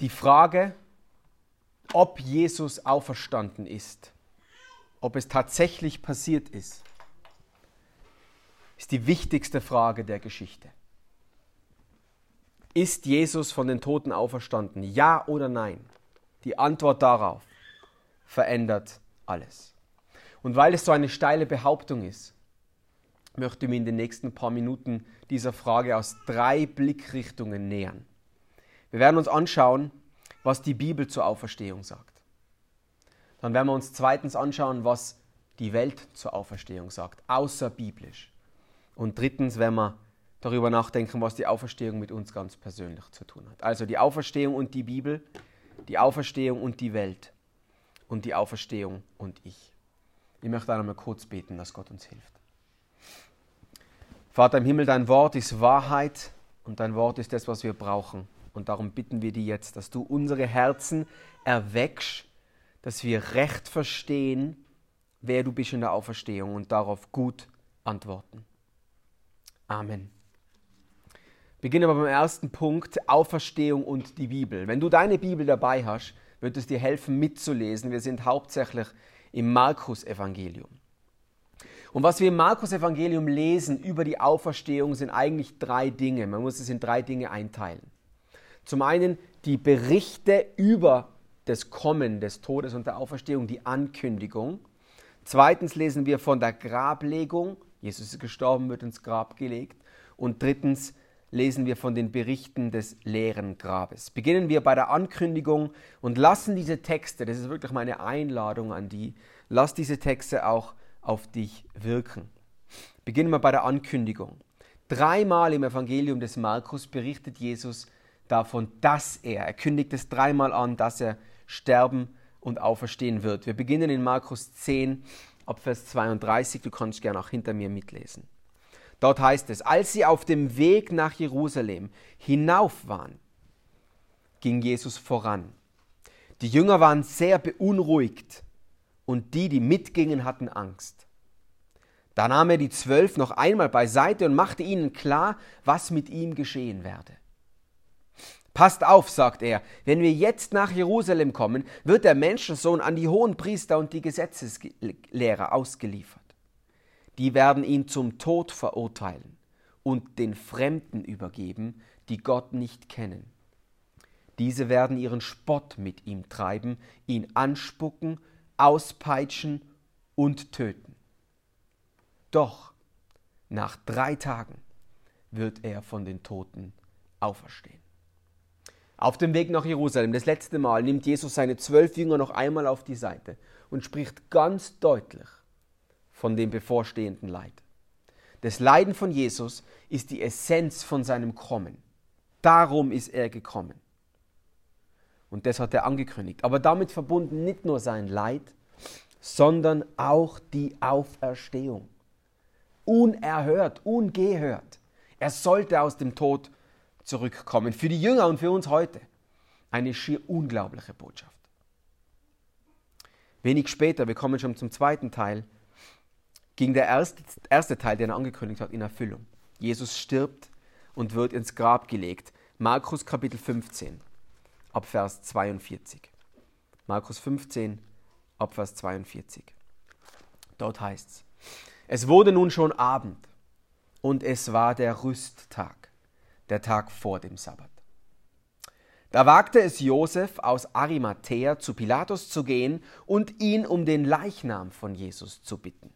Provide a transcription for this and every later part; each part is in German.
Die Frage, ob Jesus auferstanden ist, ob es tatsächlich passiert ist, ist die wichtigste Frage der Geschichte. Ist Jesus von den Toten auferstanden? Ja oder nein? Die Antwort darauf verändert alles. Und weil es so eine steile Behauptung ist, möchte ich mir in den nächsten paar Minuten dieser Frage aus drei Blickrichtungen nähern. Wir werden uns anschauen, was die Bibel zur Auferstehung sagt. Dann werden wir uns zweitens anschauen, was die Welt zur Auferstehung sagt, außerbiblisch. Und drittens werden wir darüber nachdenken, was die Auferstehung mit uns ganz persönlich zu tun hat. Also die Auferstehung und die Bibel, die Auferstehung und die Welt und die Auferstehung und ich. Ich möchte einmal kurz beten, dass Gott uns hilft. Vater im Himmel, dein Wort ist Wahrheit und dein Wort ist das, was wir brauchen. Und darum bitten wir dich jetzt, dass du unsere Herzen erweckst, dass wir recht verstehen, wer du bist in der Auferstehung und darauf gut antworten. Amen. Beginnen wir beim ersten Punkt, Auferstehung und die Bibel. Wenn du deine Bibel dabei hast, wird es dir helfen mitzulesen. Wir sind hauptsächlich im Markus-Evangelium. Und was wir im Markus-Evangelium lesen über die Auferstehung sind eigentlich drei Dinge. Man muss es in drei Dinge einteilen. Zum einen die Berichte über das Kommen des Todes und der Auferstehung, die Ankündigung. Zweitens lesen wir von der Grablegung. Jesus ist gestorben, wird ins Grab gelegt. Und drittens lesen wir von den Berichten des leeren Grabes. Beginnen wir bei der Ankündigung und lassen diese Texte, das ist wirklich meine Einladung an die, lass diese Texte auch auf dich wirken. Beginnen wir bei der Ankündigung. Dreimal im Evangelium des Markus berichtet Jesus davon, dass er, er kündigt es dreimal an, dass er sterben und auferstehen wird. Wir beginnen in Markus 10 ab Vers 32, du kannst gerne auch hinter mir mitlesen. Dort heißt es, als sie auf dem Weg nach Jerusalem hinauf waren, ging Jesus voran. Die Jünger waren sehr beunruhigt und die, die mitgingen, hatten Angst. Da nahm er die Zwölf noch einmal beiseite und machte ihnen klar, was mit ihm geschehen werde. Passt auf, sagt er, wenn wir jetzt nach Jerusalem kommen, wird der Menschensohn an die hohen Priester und die Gesetzeslehrer ausgeliefert die werden ihn zum Tod verurteilen und den Fremden übergeben, die Gott nicht kennen. Diese werden ihren Spott mit ihm treiben, ihn anspucken, auspeitschen und töten. Doch nach drei Tagen wird er von den Toten auferstehen. Auf dem Weg nach Jerusalem, das letzte Mal, nimmt Jesus seine zwölf Jünger noch einmal auf die Seite und spricht ganz deutlich von dem bevorstehenden Leid. Das Leiden von Jesus ist die Essenz von seinem Kommen. Darum ist er gekommen. Und das hat er angekündigt. Aber damit verbunden nicht nur sein Leid, sondern auch die Auferstehung. Unerhört, ungehört. Er sollte aus dem Tod zurückkommen. Für die Jünger und für uns heute eine schier unglaubliche Botschaft. Wenig später, wir kommen schon zum zweiten Teil, ging der erste, erste Teil, den er angekündigt hat, in Erfüllung. Jesus stirbt und wird ins Grab gelegt. Markus Kapitel 15, ab Vers 42. Markus 15, ab Vers 42. Dort heißt es, es wurde nun schon Abend und es war der Rüsttag, der Tag vor dem Sabbat. Da wagte es Josef aus Arimathea zu Pilatus zu gehen und ihn um den Leichnam von Jesus zu bitten.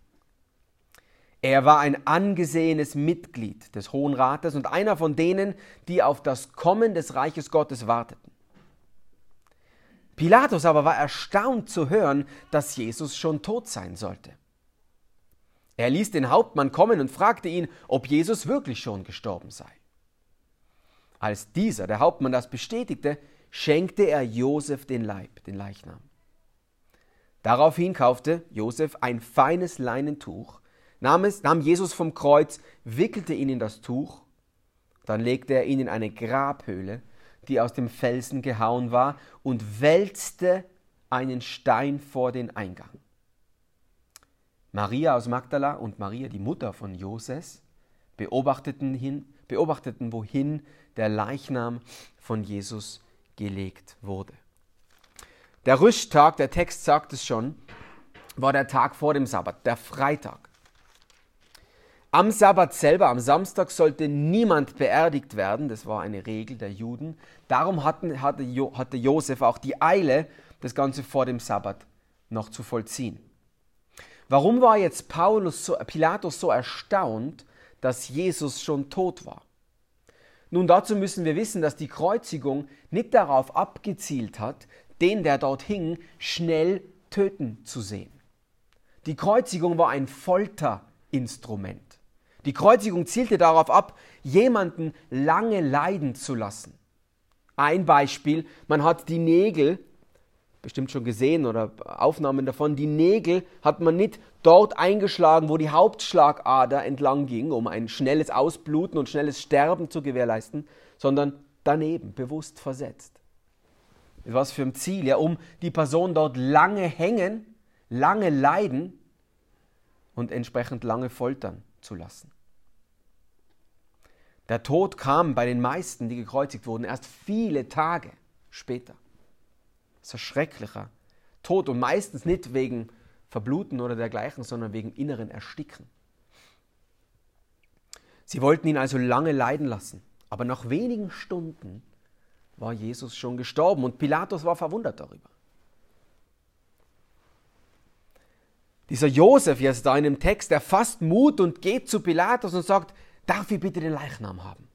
Er war ein angesehenes Mitglied des Hohen Rates und einer von denen, die auf das Kommen des Reiches Gottes warteten. Pilatus aber war erstaunt zu hören, dass Jesus schon tot sein sollte. Er ließ den Hauptmann kommen und fragte ihn, ob Jesus wirklich schon gestorben sei. Als dieser, der Hauptmann, das bestätigte, schenkte er Josef den Leib, den Leichnam. Daraufhin kaufte Josef ein feines Leinentuch nahm, es, nahm Jesus vom Kreuz, wickelte ihn in das Tuch, dann legte er ihn in eine Grabhöhle, die aus dem Felsen gehauen war, und wälzte einen Stein vor den Eingang. Maria aus Magdala und Maria, die Mutter von Joses, beobachteten, hin, beobachteten wohin der Leichnam von Jesus gelegt wurde. Der Rüsttag, der Text sagt es schon, war der Tag vor dem Sabbat, der Freitag. Am Sabbat selber, am Samstag, sollte niemand beerdigt werden. Das war eine Regel der Juden. Darum hatten, hatte, jo, hatte Josef auch die Eile, das Ganze vor dem Sabbat noch zu vollziehen. Warum war jetzt Paulus so, Pilatus so erstaunt, dass Jesus schon tot war? Nun, dazu müssen wir wissen, dass die Kreuzigung nicht darauf abgezielt hat, den, der dort hing, schnell töten zu sehen. Die Kreuzigung war ein Folterinstrument. Die Kreuzigung zielte darauf ab, jemanden lange leiden zu lassen. Ein Beispiel, man hat die Nägel, bestimmt schon gesehen oder Aufnahmen davon, die Nägel hat man nicht dort eingeschlagen, wo die Hauptschlagader entlang ging, um ein schnelles Ausbluten und schnelles Sterben zu gewährleisten, sondern daneben, bewusst versetzt. Was für ein Ziel? Ja, um die Person dort lange hängen, lange leiden und entsprechend lange foltern zu lassen. Der Tod kam bei den meisten, die gekreuzigt wurden, erst viele Tage später. Das ist ein schrecklicher Tod und meistens nicht wegen Verbluten oder dergleichen, sondern wegen inneren Ersticken. Sie wollten ihn also lange leiden lassen, aber nach wenigen Stunden war Jesus schon gestorben und Pilatus war verwundert darüber. Dieser Josef jetzt da in dem Text, der fasst Mut und geht zu Pilatus und sagt, darf ich bitte den Leichnam haben?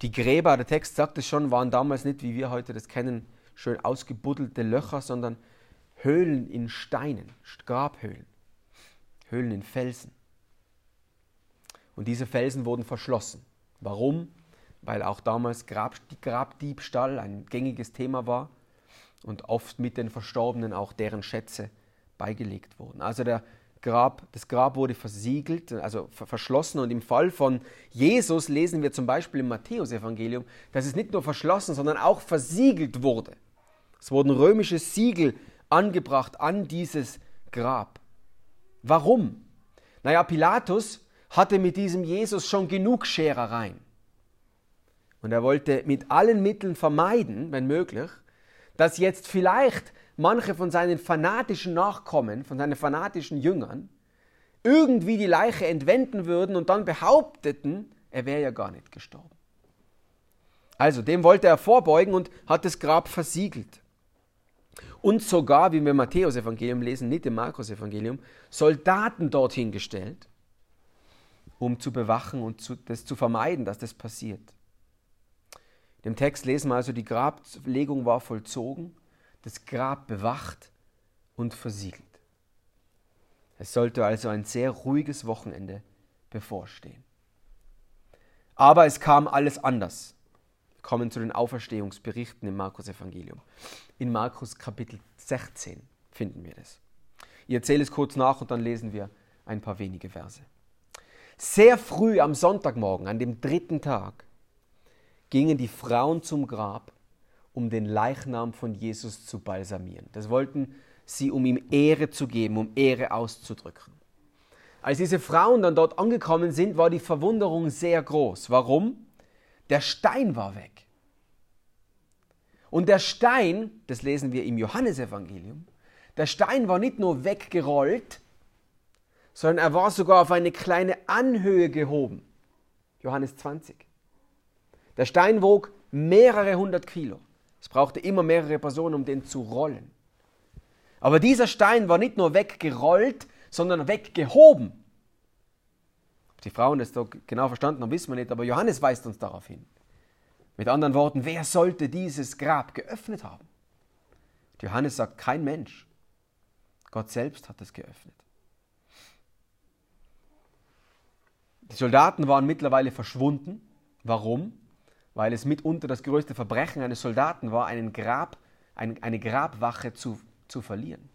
Die Gräber, der Text sagt es schon, waren damals nicht, wie wir heute das kennen, schön ausgebuddelte Löcher, sondern Höhlen in Steinen, Grabhöhlen, Höhlen in Felsen. Und diese Felsen wurden verschlossen. Warum? Weil auch damals Grab, Grabdiebstahl ein gängiges Thema war und oft mit den Verstorbenen auch deren Schätze beigelegt wurden. Also der Grab, das Grab wurde versiegelt, also verschlossen. Und im Fall von Jesus lesen wir zum Beispiel im Matthäusevangelium, dass es nicht nur verschlossen, sondern auch versiegelt wurde. Es wurden römische Siegel angebracht an dieses Grab. Warum? Naja, Pilatus hatte mit diesem Jesus schon genug Scherereien. Und er wollte mit allen Mitteln vermeiden, wenn möglich, dass jetzt vielleicht manche von seinen fanatischen Nachkommen, von seinen fanatischen Jüngern, irgendwie die Leiche entwenden würden und dann behaupteten, er wäre ja gar nicht gestorben. Also dem wollte er vorbeugen und hat das Grab versiegelt. Und sogar, wie wir im Matthäus-Evangelium lesen, nicht im Markus-Evangelium, Soldaten dorthin gestellt, um zu bewachen und zu, das zu vermeiden, dass das passiert. Im Text lesen wir also, die Grablegung war vollzogen, das Grab bewacht und versiegelt. Es sollte also ein sehr ruhiges Wochenende bevorstehen. Aber es kam alles anders. Kommen zu den Auferstehungsberichten im Markus-Evangelium. In Markus Kapitel 16 finden wir das. Ich erzähle es kurz nach und dann lesen wir ein paar wenige Verse. Sehr früh am Sonntagmorgen, an dem dritten Tag, gingen die Frauen zum Grab, um den Leichnam von Jesus zu balsamieren. Das wollten sie, um ihm Ehre zu geben, um Ehre auszudrücken. Als diese Frauen dann dort angekommen sind, war die Verwunderung sehr groß. Warum? Der Stein war weg. Und der Stein, das lesen wir im Johannesevangelium, der Stein war nicht nur weggerollt, sondern er war sogar auf eine kleine Anhöhe gehoben. Johannes 20. Der Stein wog mehrere hundert Kilo. Es brauchte immer mehrere Personen, um den zu rollen. Aber dieser Stein war nicht nur weggerollt, sondern weggehoben. Ob die Frauen das so genau verstanden haben, wissen wir nicht, aber Johannes weist uns darauf hin. Mit anderen Worten, wer sollte dieses Grab geöffnet haben? Johannes sagt, kein Mensch. Gott selbst hat es geöffnet. Die Soldaten waren mittlerweile verschwunden. Warum? weil es mitunter das größte Verbrechen eines Soldaten war, einen Grab, ein, eine Grabwache zu, zu verlieren.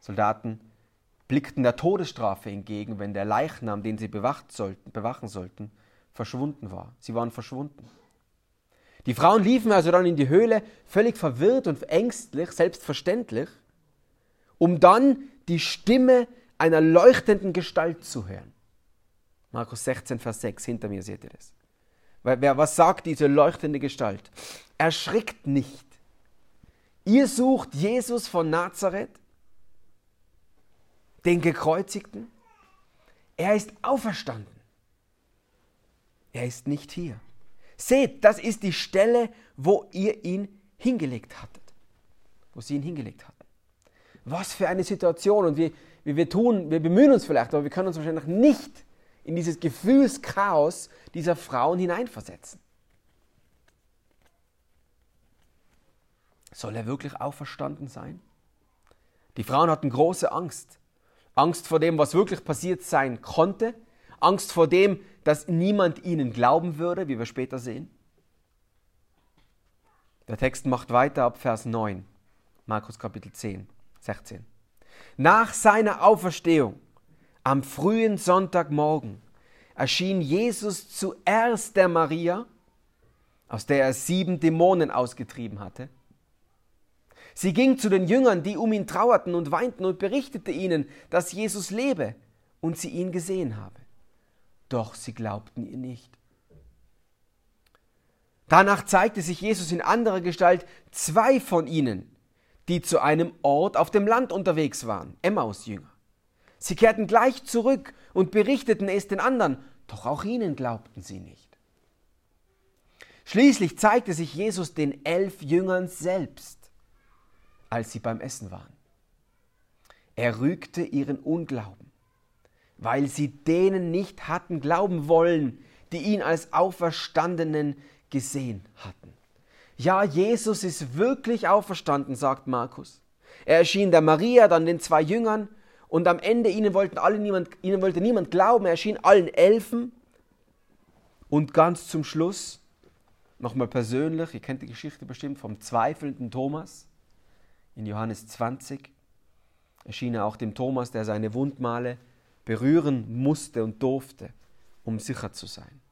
Soldaten blickten der Todesstrafe entgegen, wenn der Leichnam, den sie sollten, bewachen sollten, verschwunden war. Sie waren verschwunden. Die Frauen liefen also dann in die Höhle, völlig verwirrt und ängstlich, selbstverständlich, um dann die Stimme einer leuchtenden Gestalt zu hören. Markus 16, Vers 6, hinter mir seht ihr das. Was sagt diese leuchtende Gestalt? Erschrickt nicht. Ihr sucht Jesus von Nazareth, den Gekreuzigten. Er ist auferstanden. Er ist nicht hier. Seht, das ist die Stelle, wo ihr ihn hingelegt hattet. Wo sie ihn hingelegt hatten. Was für eine Situation. Und wir, wir tun, wir bemühen uns vielleicht, aber wir können uns wahrscheinlich nicht in dieses Gefühlschaos dieser Frauen hineinversetzen. Soll er wirklich auferstanden sein? Die Frauen hatten große Angst. Angst vor dem, was wirklich passiert sein konnte. Angst vor dem, dass niemand ihnen glauben würde, wie wir später sehen. Der Text macht weiter ab Vers 9, Markus Kapitel 10, 16. Nach seiner Auferstehung am frühen Sonntagmorgen erschien Jesus zuerst der Maria, aus der er sieben Dämonen ausgetrieben hatte. Sie ging zu den Jüngern, die um ihn trauerten und weinten, und berichtete ihnen, dass Jesus lebe und sie ihn gesehen habe. Doch sie glaubten ihr nicht. Danach zeigte sich Jesus in anderer Gestalt zwei von ihnen, die zu einem Ort auf dem Land unterwegs waren, Emmaus-Jünger. Sie kehrten gleich zurück und berichteten es den anderen, doch auch ihnen glaubten sie nicht. Schließlich zeigte sich Jesus den elf Jüngern selbst, als sie beim Essen waren. Er rügte ihren Unglauben, weil sie denen nicht hatten glauben wollen, die ihn als Auferstandenen gesehen hatten. Ja, Jesus ist wirklich auferstanden, sagt Markus. Er erschien der Maria, dann den zwei Jüngern und am Ende, ihnen, wollten alle niemand, ihnen wollte niemand glauben, er erschien allen Elfen. Und ganz zum Schluss, nochmal persönlich, ihr kennt die Geschichte bestimmt vom zweifelnden Thomas. In Johannes 20 erschien er auch dem Thomas, der seine Wundmale berühren musste und durfte, um sicher zu sein.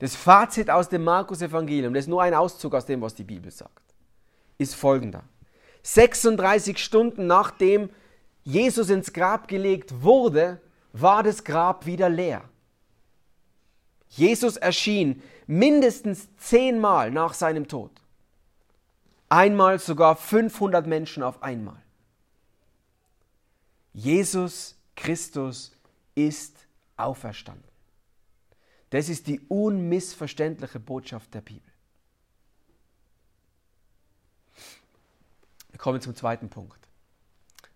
Das Fazit aus dem Markus-Evangelium, das ist nur ein Auszug aus dem, was die Bibel sagt, ist folgender. 36 Stunden nachdem Jesus ins Grab gelegt wurde, war das Grab wieder leer. Jesus erschien mindestens zehnmal nach seinem Tod. Einmal sogar 500 Menschen auf einmal. Jesus Christus ist auferstanden. Das ist die unmissverständliche Botschaft der Bibel. Wir kommen zum zweiten Punkt.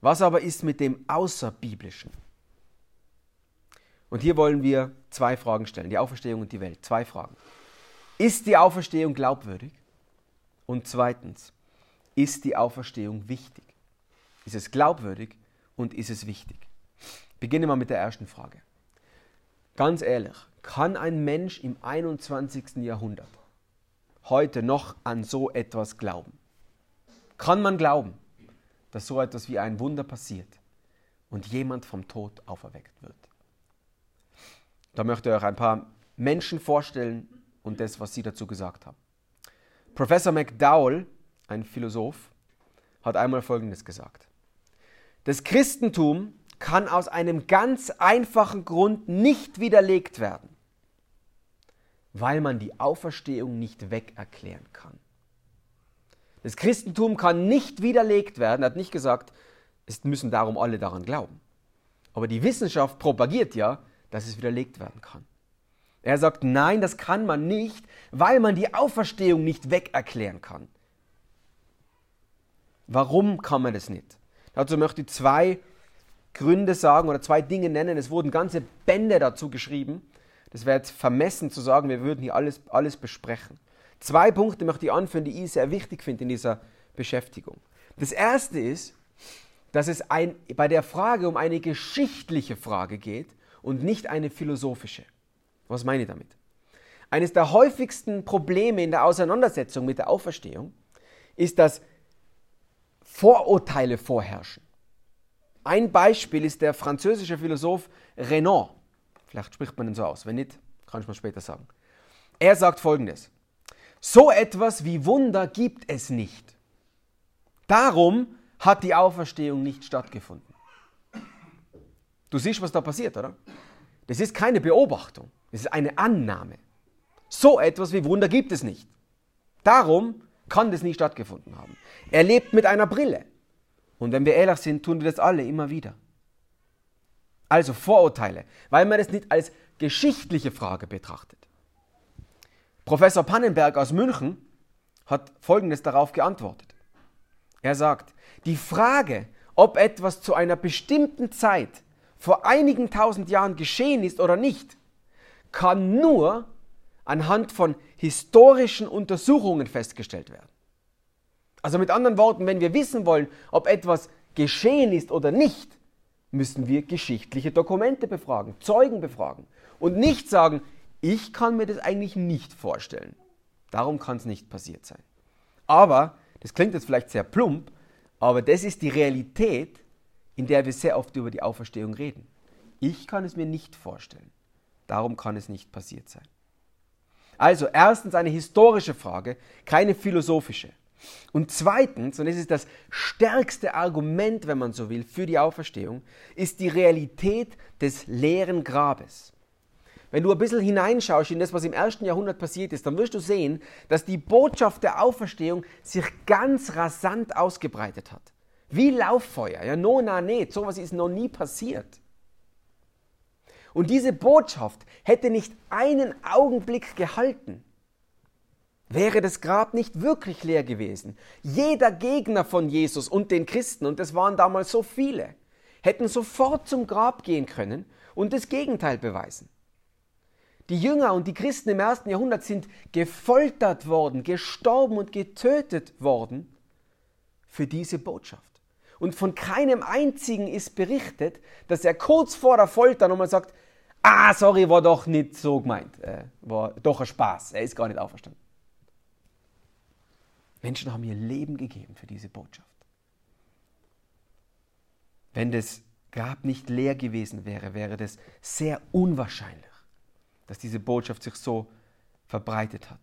Was aber ist mit dem Außerbiblischen? Und hier wollen wir zwei Fragen stellen, die Auferstehung und die Welt. Zwei Fragen. Ist die Auferstehung glaubwürdig? Und zweitens, ist die Auferstehung wichtig? Ist es glaubwürdig und ist es wichtig? Beginnen wir mit der ersten Frage. Ganz ehrlich, kann ein Mensch im 21. Jahrhundert heute noch an so etwas glauben? Kann man glauben? dass so etwas wie ein Wunder passiert und jemand vom Tod auferweckt wird. Da möchte ich euch ein paar Menschen vorstellen und das, was sie dazu gesagt haben. Professor McDowell, ein Philosoph, hat einmal Folgendes gesagt. Das Christentum kann aus einem ganz einfachen Grund nicht widerlegt werden, weil man die Auferstehung nicht wegerklären kann. Das Christentum kann nicht widerlegt werden. Er hat nicht gesagt, es müssen darum alle daran glauben. Aber die Wissenschaft propagiert ja, dass es widerlegt werden kann. Er sagt, nein, das kann man nicht, weil man die Auferstehung nicht wegerklären kann. Warum kann man das nicht? Dazu möchte ich zwei Gründe sagen oder zwei Dinge nennen. Es wurden ganze Bände dazu geschrieben. Das wäre jetzt vermessen zu sagen, wir würden hier alles, alles besprechen. Zwei Punkte möchte ich anführen, die ich sehr wichtig finde in dieser Beschäftigung. Das erste ist, dass es ein, bei der Frage um eine geschichtliche Frage geht und nicht eine philosophische. Was meine ich damit? Eines der häufigsten Probleme in der Auseinandersetzung mit der Auferstehung ist, dass Vorurteile vorherrschen. Ein Beispiel ist der französische Philosoph Renan. Vielleicht spricht man ihn so aus. Wenn nicht, kann ich mal später sagen. Er sagt folgendes. So etwas wie Wunder gibt es nicht. Darum hat die Auferstehung nicht stattgefunden. Du siehst, was da passiert, oder? Das ist keine Beobachtung, das ist eine Annahme. So etwas wie Wunder gibt es nicht. Darum kann das nie stattgefunden haben. Er lebt mit einer Brille. Und wenn wir ehrlich sind, tun wir das alle immer wieder. Also Vorurteile, weil man das nicht als geschichtliche Frage betrachtet. Professor Pannenberg aus München hat Folgendes darauf geantwortet. Er sagt, die Frage, ob etwas zu einer bestimmten Zeit vor einigen tausend Jahren geschehen ist oder nicht, kann nur anhand von historischen Untersuchungen festgestellt werden. Also mit anderen Worten, wenn wir wissen wollen, ob etwas geschehen ist oder nicht, müssen wir geschichtliche Dokumente befragen, Zeugen befragen und nicht sagen, ich kann mir das eigentlich nicht vorstellen. Darum kann es nicht passiert sein. Aber, das klingt jetzt vielleicht sehr plump, aber das ist die Realität, in der wir sehr oft über die Auferstehung reden. Ich kann es mir nicht vorstellen. Darum kann es nicht passiert sein. Also erstens eine historische Frage, keine philosophische. Und zweitens, und das ist das stärkste Argument, wenn man so will, für die Auferstehung, ist die Realität des leeren Grabes. Wenn du ein bisschen hineinschaust in das, was im ersten Jahrhundert passiert ist, dann wirst du sehen, dass die Botschaft der Auferstehung sich ganz rasant ausgebreitet hat. Wie Lauffeuer. Ja, no, na, nicht. Sowas ist noch nie passiert. Und diese Botschaft hätte nicht einen Augenblick gehalten, wäre das Grab nicht wirklich leer gewesen. Jeder Gegner von Jesus und den Christen, und es waren damals so viele, hätten sofort zum Grab gehen können und das Gegenteil beweisen. Die Jünger und die Christen im ersten Jahrhundert sind gefoltert worden, gestorben und getötet worden für diese Botschaft. Und von keinem einzigen ist berichtet, dass er kurz vor der Folter nochmal sagt, ah, sorry, war doch nicht so gemeint, äh, war doch ein Spaß, er ist gar nicht auferstanden. Menschen haben ihr Leben gegeben für diese Botschaft. Wenn das Grab nicht leer gewesen wäre, wäre das sehr unwahrscheinlich dass diese Botschaft sich so verbreitet hat.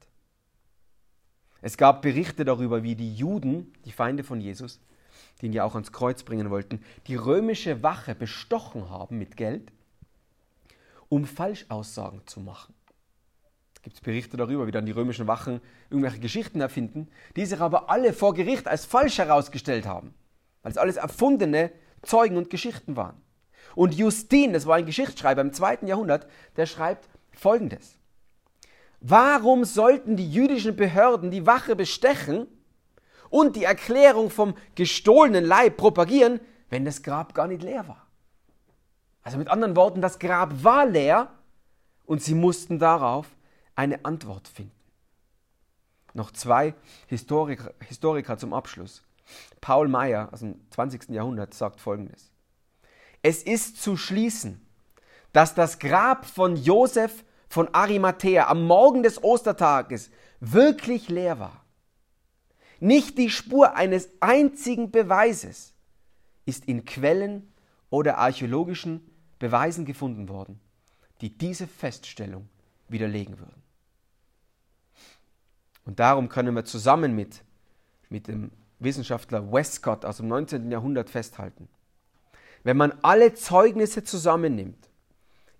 Es gab Berichte darüber, wie die Juden, die Feinde von Jesus, die ihn ja auch ans Kreuz bringen wollten, die römische Wache bestochen haben mit Geld, um Falschaussagen zu machen. Es gibt Berichte darüber, wie dann die römischen Wachen irgendwelche Geschichten erfinden, die sich aber alle vor Gericht als falsch herausgestellt haben, weil es alles erfundene Zeugen und Geschichten waren. Und Justin, das war ein Geschichtsschreiber im zweiten Jahrhundert, der schreibt, folgendes. Warum sollten die jüdischen Behörden die Wache bestechen und die Erklärung vom gestohlenen Leib propagieren, wenn das Grab gar nicht leer war? Also mit anderen Worten, das Grab war leer und sie mussten darauf eine Antwort finden. Noch zwei Historiker, Historiker zum Abschluss. Paul Meyer aus dem 20. Jahrhundert sagt folgendes. Es ist zu schließen, dass das Grab von Josef von Arimathea am Morgen des Ostertages wirklich leer war. Nicht die Spur eines einzigen Beweises ist in Quellen oder archäologischen Beweisen gefunden worden, die diese Feststellung widerlegen würden. Und darum können wir zusammen mit, mit dem Wissenschaftler Westcott aus dem 19. Jahrhundert festhalten. Wenn man alle Zeugnisse zusammennimmt,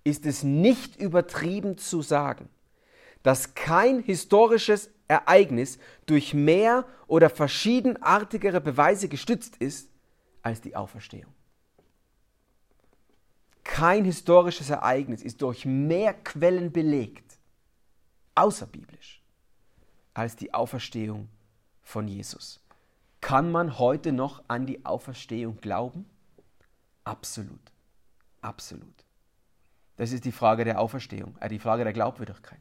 ist es nicht übertrieben zu sagen, dass kein historisches Ereignis durch mehr oder verschiedenartigere Beweise gestützt ist als die Auferstehung. Kein historisches Ereignis ist durch mehr Quellen belegt, außerbiblisch, als die Auferstehung von Jesus. Kann man heute noch an die Auferstehung glauben? Absolut. Absolut. Das ist die Frage der Auferstehung, äh, die Frage der Glaubwürdigkeit.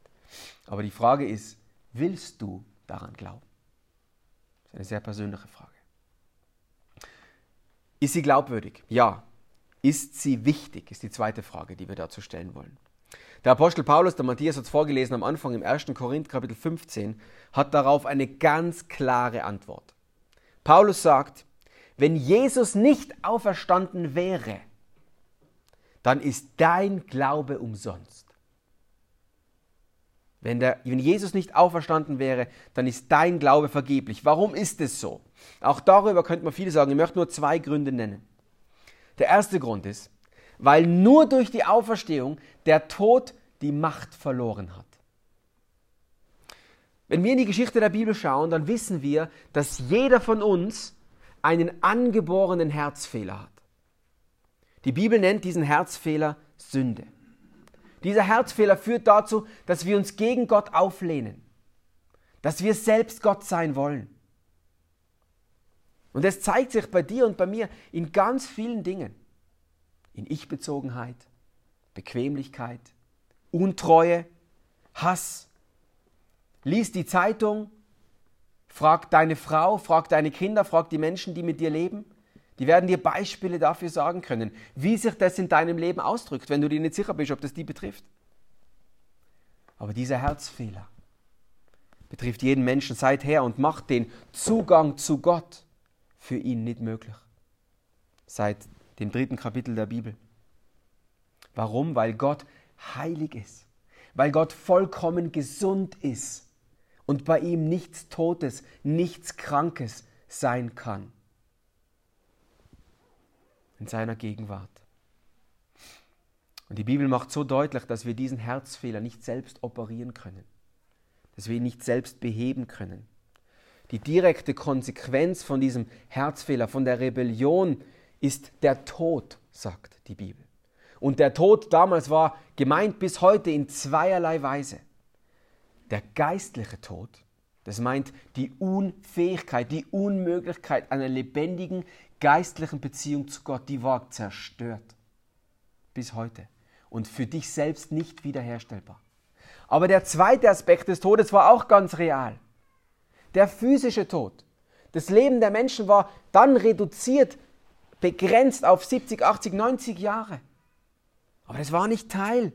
Aber die Frage ist, willst du daran glauben? Das ist eine sehr persönliche Frage. Ist sie glaubwürdig? Ja. Ist sie wichtig? Ist die zweite Frage, die wir dazu stellen wollen. Der Apostel Paulus, der Matthias hat es vorgelesen am Anfang im 1. Korinth Kapitel 15, hat darauf eine ganz klare Antwort. Paulus sagt, wenn Jesus nicht auferstanden wäre, dann ist dein Glaube umsonst. Wenn, der, wenn Jesus nicht auferstanden wäre, dann ist dein Glaube vergeblich. Warum ist es so? Auch darüber könnte man viel sagen. Ich möchte nur zwei Gründe nennen. Der erste Grund ist, weil nur durch die Auferstehung der Tod die Macht verloren hat. Wenn wir in die Geschichte der Bibel schauen, dann wissen wir, dass jeder von uns einen angeborenen Herzfehler hat. Die Bibel nennt diesen Herzfehler Sünde. Dieser Herzfehler führt dazu, dass wir uns gegen Gott auflehnen, dass wir selbst Gott sein wollen. Und es zeigt sich bei dir und bei mir in ganz vielen Dingen. In Ich-Bezogenheit, Bequemlichkeit, Untreue, Hass. Lies die Zeitung, frag deine Frau, frag deine Kinder, frag die Menschen, die mit dir leben. Die werden dir Beispiele dafür sagen können, wie sich das in deinem Leben ausdrückt, wenn du dir nicht sicher bist, ob das die betrifft. Aber dieser Herzfehler betrifft jeden Menschen seither und macht den Zugang zu Gott für ihn nicht möglich. Seit dem dritten Kapitel der Bibel. Warum? Weil Gott heilig ist. Weil Gott vollkommen gesund ist und bei ihm nichts Totes, nichts Krankes sein kann in seiner Gegenwart. Und die Bibel macht so deutlich, dass wir diesen Herzfehler nicht selbst operieren können, dass wir ihn nicht selbst beheben können. Die direkte Konsequenz von diesem Herzfehler, von der Rebellion, ist der Tod, sagt die Bibel. Und der Tod damals war gemeint bis heute in zweierlei Weise. Der geistliche Tod, das meint die Unfähigkeit, die Unmöglichkeit einer lebendigen, geistlichen Beziehung zu Gott, die war zerstört. Bis heute. Und für dich selbst nicht wiederherstellbar. Aber der zweite Aspekt des Todes war auch ganz real. Der physische Tod. Das Leben der Menschen war dann reduziert, begrenzt auf 70, 80, 90 Jahre. Aber das war nicht Teil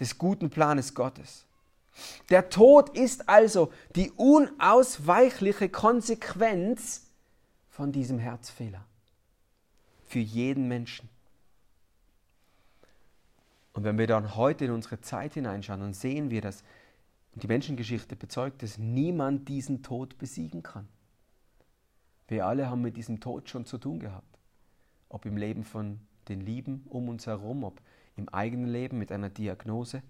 des guten Planes Gottes. Der Tod ist also die unausweichliche Konsequenz von diesem Herzfehler. Für jeden Menschen. Und wenn wir dann heute in unsere Zeit hineinschauen, dann sehen wir, dass die Menschengeschichte bezeugt, dass niemand diesen Tod besiegen kann. Wir alle haben mit diesem Tod schon zu tun gehabt. Ob im Leben von den Lieben um uns herum, ob im eigenen Leben mit einer Diagnose,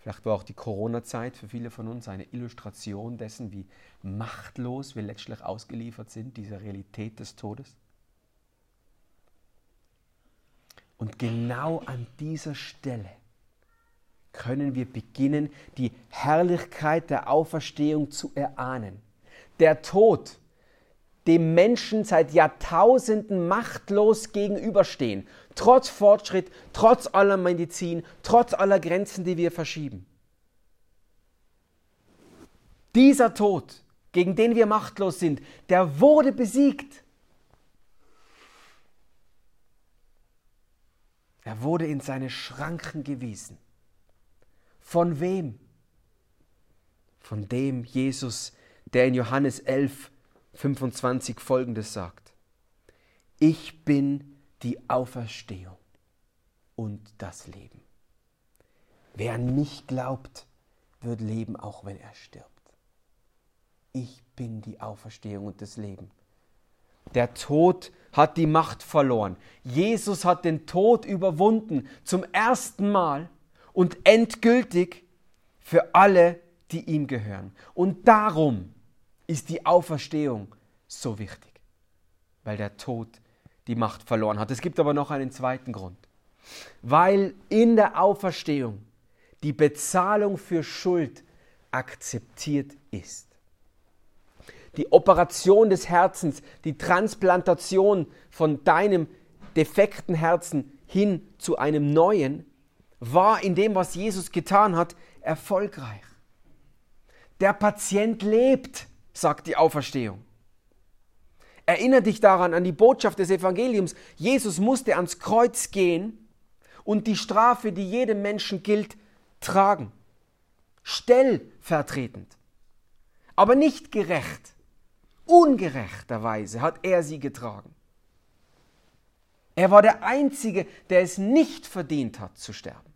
Vielleicht war auch die Corona-Zeit für viele von uns eine Illustration dessen, wie machtlos wir letztlich ausgeliefert sind, dieser Realität des Todes. Und genau an dieser Stelle können wir beginnen, die Herrlichkeit der Auferstehung zu erahnen. Der Tod dem Menschen seit Jahrtausenden machtlos gegenüberstehen, trotz Fortschritt, trotz aller Medizin, trotz aller Grenzen, die wir verschieben. Dieser Tod, gegen den wir machtlos sind, der wurde besiegt. Er wurde in seine Schranken gewiesen. Von wem? Von dem Jesus, der in Johannes 11 25 folgendes sagt. Ich bin die Auferstehung und das Leben. Wer an mich glaubt, wird leben, auch wenn er stirbt. Ich bin die Auferstehung und das Leben. Der Tod hat die Macht verloren. Jesus hat den Tod überwunden zum ersten Mal und endgültig für alle, die ihm gehören. Und darum ist die Auferstehung so wichtig, weil der Tod die Macht verloren hat. Es gibt aber noch einen zweiten Grund. Weil in der Auferstehung die Bezahlung für Schuld akzeptiert ist. Die Operation des Herzens, die Transplantation von deinem defekten Herzen hin zu einem neuen, war in dem, was Jesus getan hat, erfolgreich. Der Patient lebt sagt die Auferstehung. Erinnere dich daran an die Botschaft des Evangeliums. Jesus musste ans Kreuz gehen und die Strafe, die jedem Menschen gilt, tragen. Stellvertretend. Aber nicht gerecht. Ungerechterweise hat er sie getragen. Er war der Einzige, der es nicht verdient hat zu sterben.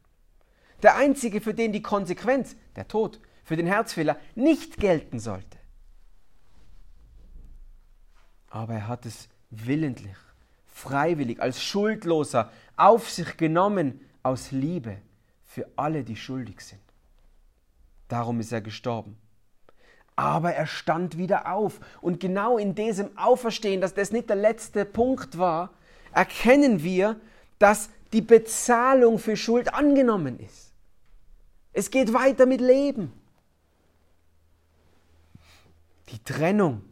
Der Einzige, für den die Konsequenz, der Tod, für den Herzfehler nicht gelten sollte aber er hat es willentlich, freiwillig, als Schuldloser auf sich genommen aus Liebe für alle, die schuldig sind. Darum ist er gestorben. Aber er stand wieder auf. Und genau in diesem Auferstehen, dass das nicht der letzte Punkt war, erkennen wir, dass die Bezahlung für Schuld angenommen ist. Es geht weiter mit Leben. Die Trennung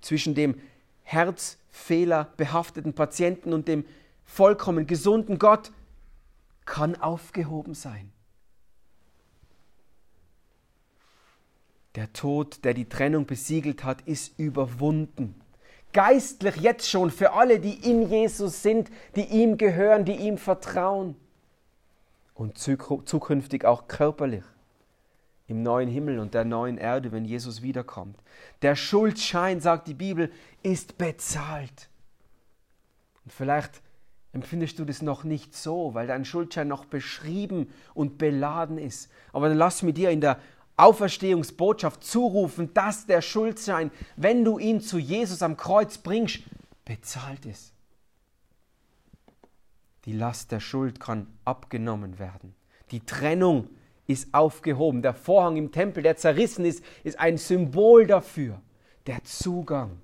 zwischen dem herzfehlerbehafteten Patienten und dem vollkommen gesunden Gott kann aufgehoben sein. Der Tod, der die Trennung besiegelt hat, ist überwunden. Geistlich jetzt schon für alle, die in Jesus sind, die ihm gehören, die ihm vertrauen. Und zukünftig auch körperlich im neuen Himmel und der neuen Erde, wenn Jesus wiederkommt. Der Schuldschein, sagt die Bibel, ist bezahlt. Und vielleicht empfindest du das noch nicht so, weil dein Schuldschein noch beschrieben und beladen ist. Aber dann lass mir dir in der Auferstehungsbotschaft zurufen, dass der Schuldschein, wenn du ihn zu Jesus am Kreuz bringst, bezahlt ist. Die Last der Schuld kann abgenommen werden. Die Trennung ist aufgehoben. Der Vorhang im Tempel, der zerrissen ist, ist ein Symbol dafür. Der Zugang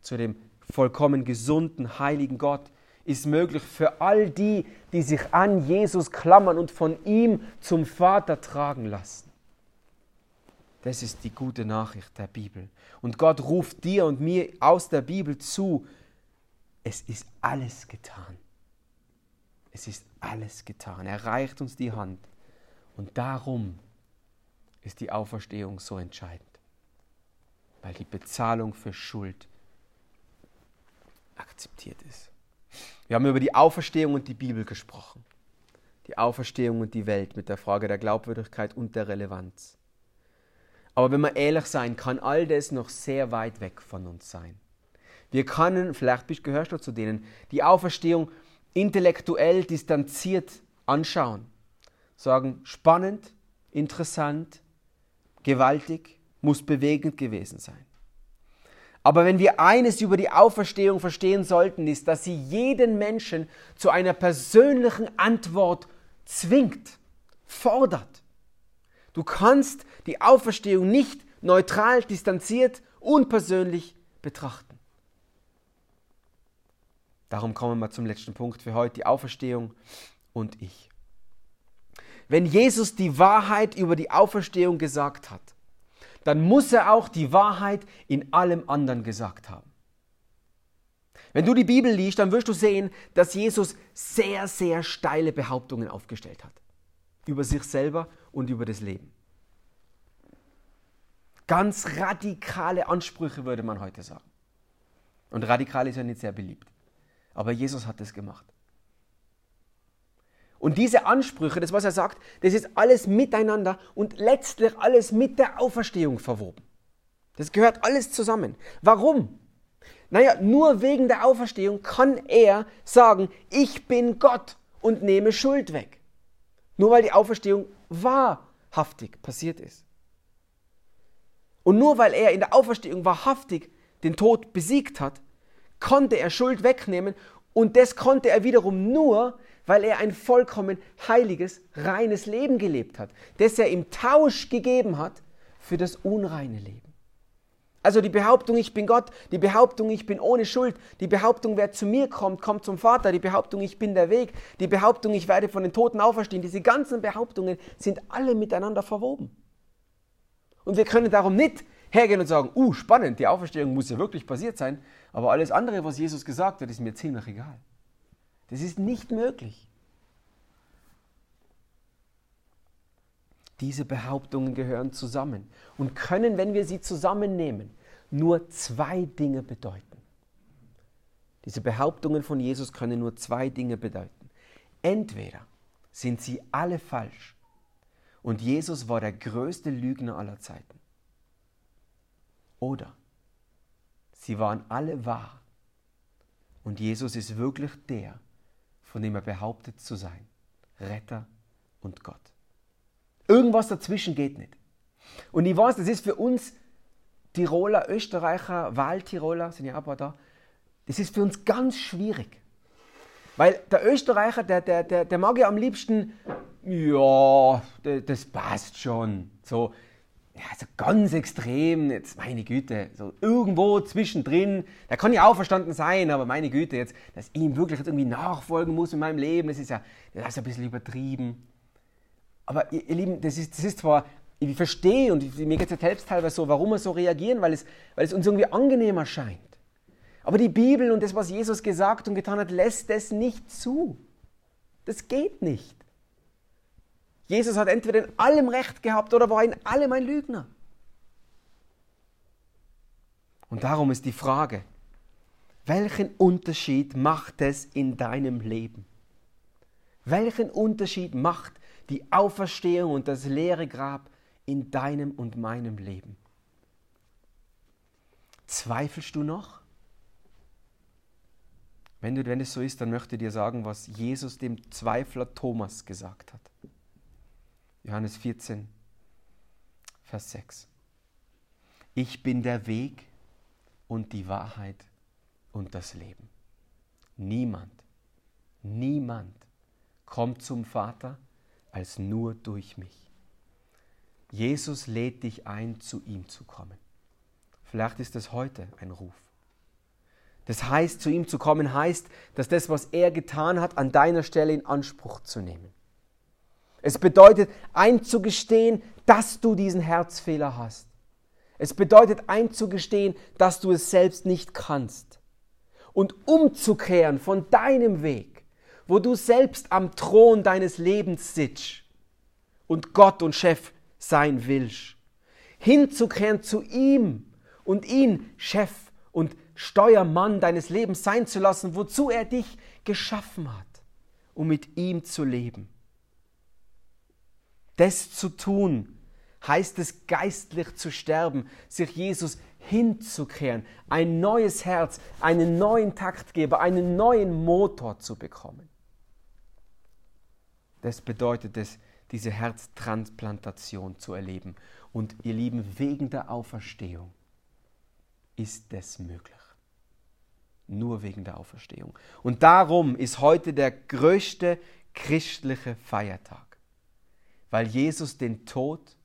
zu dem vollkommen gesunden, heiligen Gott ist möglich für all die, die sich an Jesus klammern und von ihm zum Vater tragen lassen. Das ist die gute Nachricht der Bibel. Und Gott ruft dir und mir aus der Bibel zu, es ist alles getan. Es ist alles getan. Er reicht uns die Hand. Und darum ist die Auferstehung so entscheidend. Weil die Bezahlung für Schuld akzeptiert ist. Wir haben über die Auferstehung und die Bibel gesprochen. Die Auferstehung und die Welt mit der Frage der Glaubwürdigkeit und der Relevanz. Aber wenn man ehrlich sein, kann all das noch sehr weit weg von uns sein. Wir können, vielleicht gehörst du zu denen, die Auferstehung intellektuell distanziert anschauen. Sagen, spannend, interessant, gewaltig, muss bewegend gewesen sein. Aber wenn wir eines über die Auferstehung verstehen sollten, ist, dass sie jeden Menschen zu einer persönlichen Antwort zwingt, fordert. Du kannst die Auferstehung nicht neutral, distanziert, unpersönlich betrachten. Darum kommen wir zum letzten Punkt für heute, die Auferstehung und ich. Wenn Jesus die Wahrheit über die Auferstehung gesagt hat, dann muss er auch die Wahrheit in allem anderen gesagt haben. Wenn du die Bibel liest, dann wirst du sehen, dass Jesus sehr, sehr steile Behauptungen aufgestellt hat. Über sich selber und über das Leben. Ganz radikale Ansprüche würde man heute sagen. Und radikal ist ja nicht sehr beliebt. Aber Jesus hat das gemacht. Und diese Ansprüche, das was er sagt, das ist alles miteinander und letztlich alles mit der Auferstehung verwoben. Das gehört alles zusammen. Warum? Naja, nur wegen der Auferstehung kann er sagen, ich bin Gott und nehme Schuld weg. Nur weil die Auferstehung wahrhaftig passiert ist. Und nur weil er in der Auferstehung wahrhaftig den Tod besiegt hat, konnte er Schuld wegnehmen und das konnte er wiederum nur, weil er ein vollkommen heiliges, reines Leben gelebt hat, das er im Tausch gegeben hat für das unreine Leben. Also die Behauptung, ich bin Gott, die Behauptung, ich bin ohne Schuld, die Behauptung, wer zu mir kommt, kommt zum Vater, die Behauptung, ich bin der Weg, die Behauptung, ich werde von den Toten auferstehen, diese ganzen Behauptungen sind alle miteinander verwoben. Und wir können darum nicht hergehen und sagen, uh, spannend, die Auferstehung muss ja wirklich passiert sein, aber alles andere, was Jesus gesagt hat, ist mir ziemlich egal. Das ist nicht möglich. Diese Behauptungen gehören zusammen und können, wenn wir sie zusammennehmen, nur zwei Dinge bedeuten. Diese Behauptungen von Jesus können nur zwei Dinge bedeuten. Entweder sind sie alle falsch und Jesus war der größte Lügner aller Zeiten. Oder sie waren alle wahr und Jesus ist wirklich der, von dem er behauptet zu sein, Retter und Gott. Irgendwas dazwischen geht nicht. Und ich weiß, das ist für uns Tiroler, Österreicher, Wahltiroler, sind ja ein paar da, das ist für uns ganz schwierig. Weil der Österreicher, der, der, der, der mag ja am liebsten ja, das passt schon. so, ja, so ganz extrem, jetzt meine Güte, so irgendwo zwischendrin, der kann ja auferstanden sein, aber meine Güte, jetzt, dass ich ihm wirklich jetzt irgendwie nachfolgen muss in meinem Leben, das ist ja, das ist ein bisschen übertrieben. Aber ihr, ihr Lieben, das ist, das ist zwar, ich verstehe und mir geht es selbst teilweise so, warum wir so reagieren, weil es, weil es uns irgendwie angenehmer scheint. Aber die Bibel und das, was Jesus gesagt und getan hat, lässt es nicht zu. Das geht nicht. Jesus hat entweder in allem Recht gehabt oder war in allem ein Lügner. Und darum ist die Frage, welchen Unterschied macht es in deinem Leben? Welchen Unterschied macht die Auferstehung und das leere Grab in deinem und meinem Leben? Zweifelst du noch? Wenn, du, wenn es so ist, dann möchte ich dir sagen, was Jesus dem Zweifler Thomas gesagt hat. Johannes 14, Vers 6. Ich bin der Weg und die Wahrheit und das Leben. Niemand, niemand kommt zum Vater als nur durch mich. Jesus lädt dich ein, zu ihm zu kommen. Vielleicht ist es heute ein Ruf. Das heißt, zu ihm zu kommen, heißt, dass das, was er getan hat, an deiner Stelle in Anspruch zu nehmen. Es bedeutet einzugestehen, dass du diesen Herzfehler hast. Es bedeutet einzugestehen, dass du es selbst nicht kannst. Und umzukehren von deinem Weg, wo du selbst am Thron deines Lebens sitzt und Gott und Chef sein willst. Hinzukehren zu ihm und ihn Chef und Steuermann deines Lebens sein zu lassen, wozu er dich geschaffen hat, um mit ihm zu leben. Das zu tun, heißt es geistlich zu sterben, sich Jesus hinzukehren, ein neues Herz, einen neuen Taktgeber, einen neuen Motor zu bekommen. Das bedeutet es, diese Herztransplantation zu erleben. Und ihr Lieben, wegen der Auferstehung ist das möglich. Nur wegen der Auferstehung. Und darum ist heute der größte christliche Feiertag weil Jesus den Tod,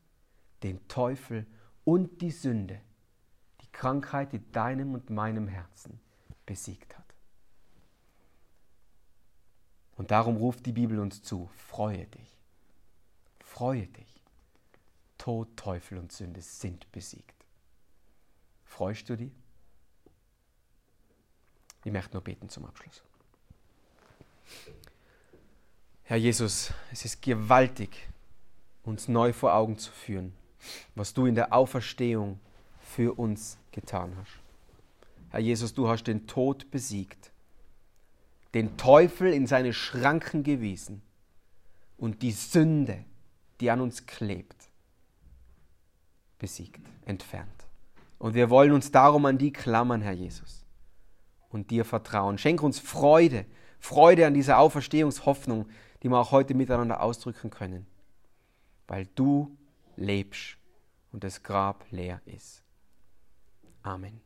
den Teufel und die Sünde, die Krankheit in deinem und meinem Herzen besiegt hat. Und darum ruft die Bibel uns zu, freue dich, freue dich. Tod, Teufel und Sünde sind besiegt. Freust du dich? Ich möchte nur beten zum Abschluss. Herr Jesus, es ist gewaltig, uns neu vor Augen zu führen, was du in der Auferstehung für uns getan hast. Herr Jesus, du hast den Tod besiegt, den Teufel in seine Schranken gewiesen und die Sünde, die an uns klebt, besiegt, entfernt. Und wir wollen uns darum an die klammern, Herr Jesus, und dir vertrauen. Schenk uns Freude, Freude an dieser Auferstehungshoffnung, die wir auch heute miteinander ausdrücken können weil du lebst und das Grab leer ist. Amen.